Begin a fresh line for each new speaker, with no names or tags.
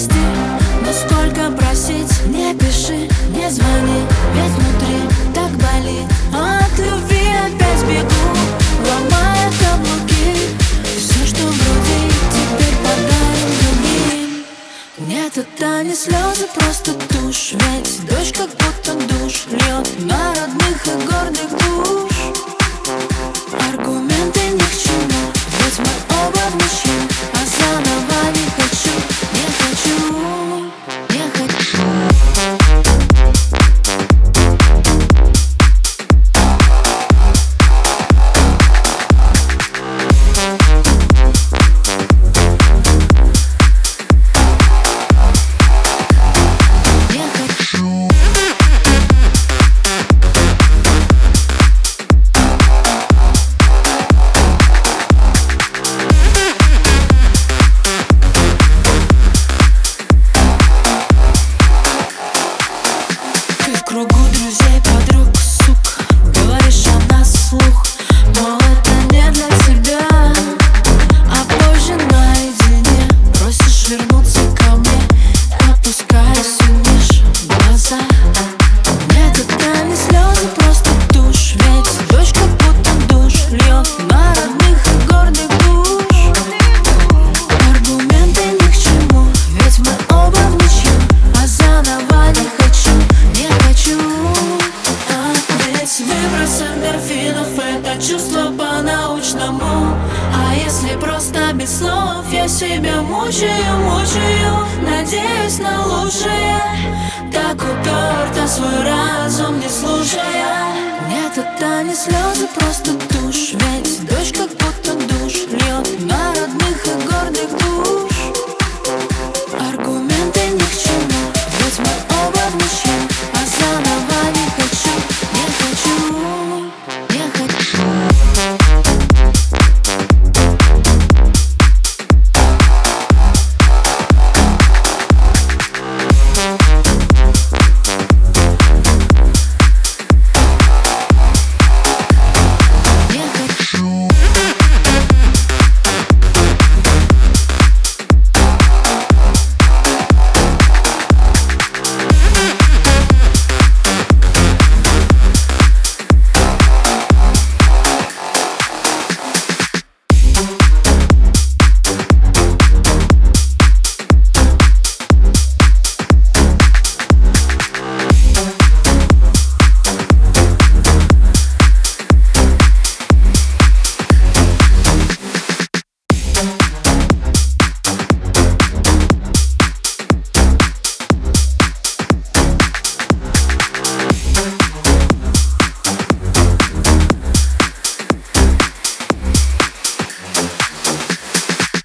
прости Но сколько просить, не пиши, не звони Ведь внутри так болит. От любви опять бегу, ломая каблуки. Все, что в груди, теперь подарим другим. Нет, это не слезы, просто тушь. Ведь дождь как будто душ льет На родных и гордых душ. Аргументы просто без слов. Я себя мучаю, мучаю Надеюсь на лучшее. Так уперто свой разум не слушая. Нет, это не слезы, просто тушь. Ведь дождь как будто душ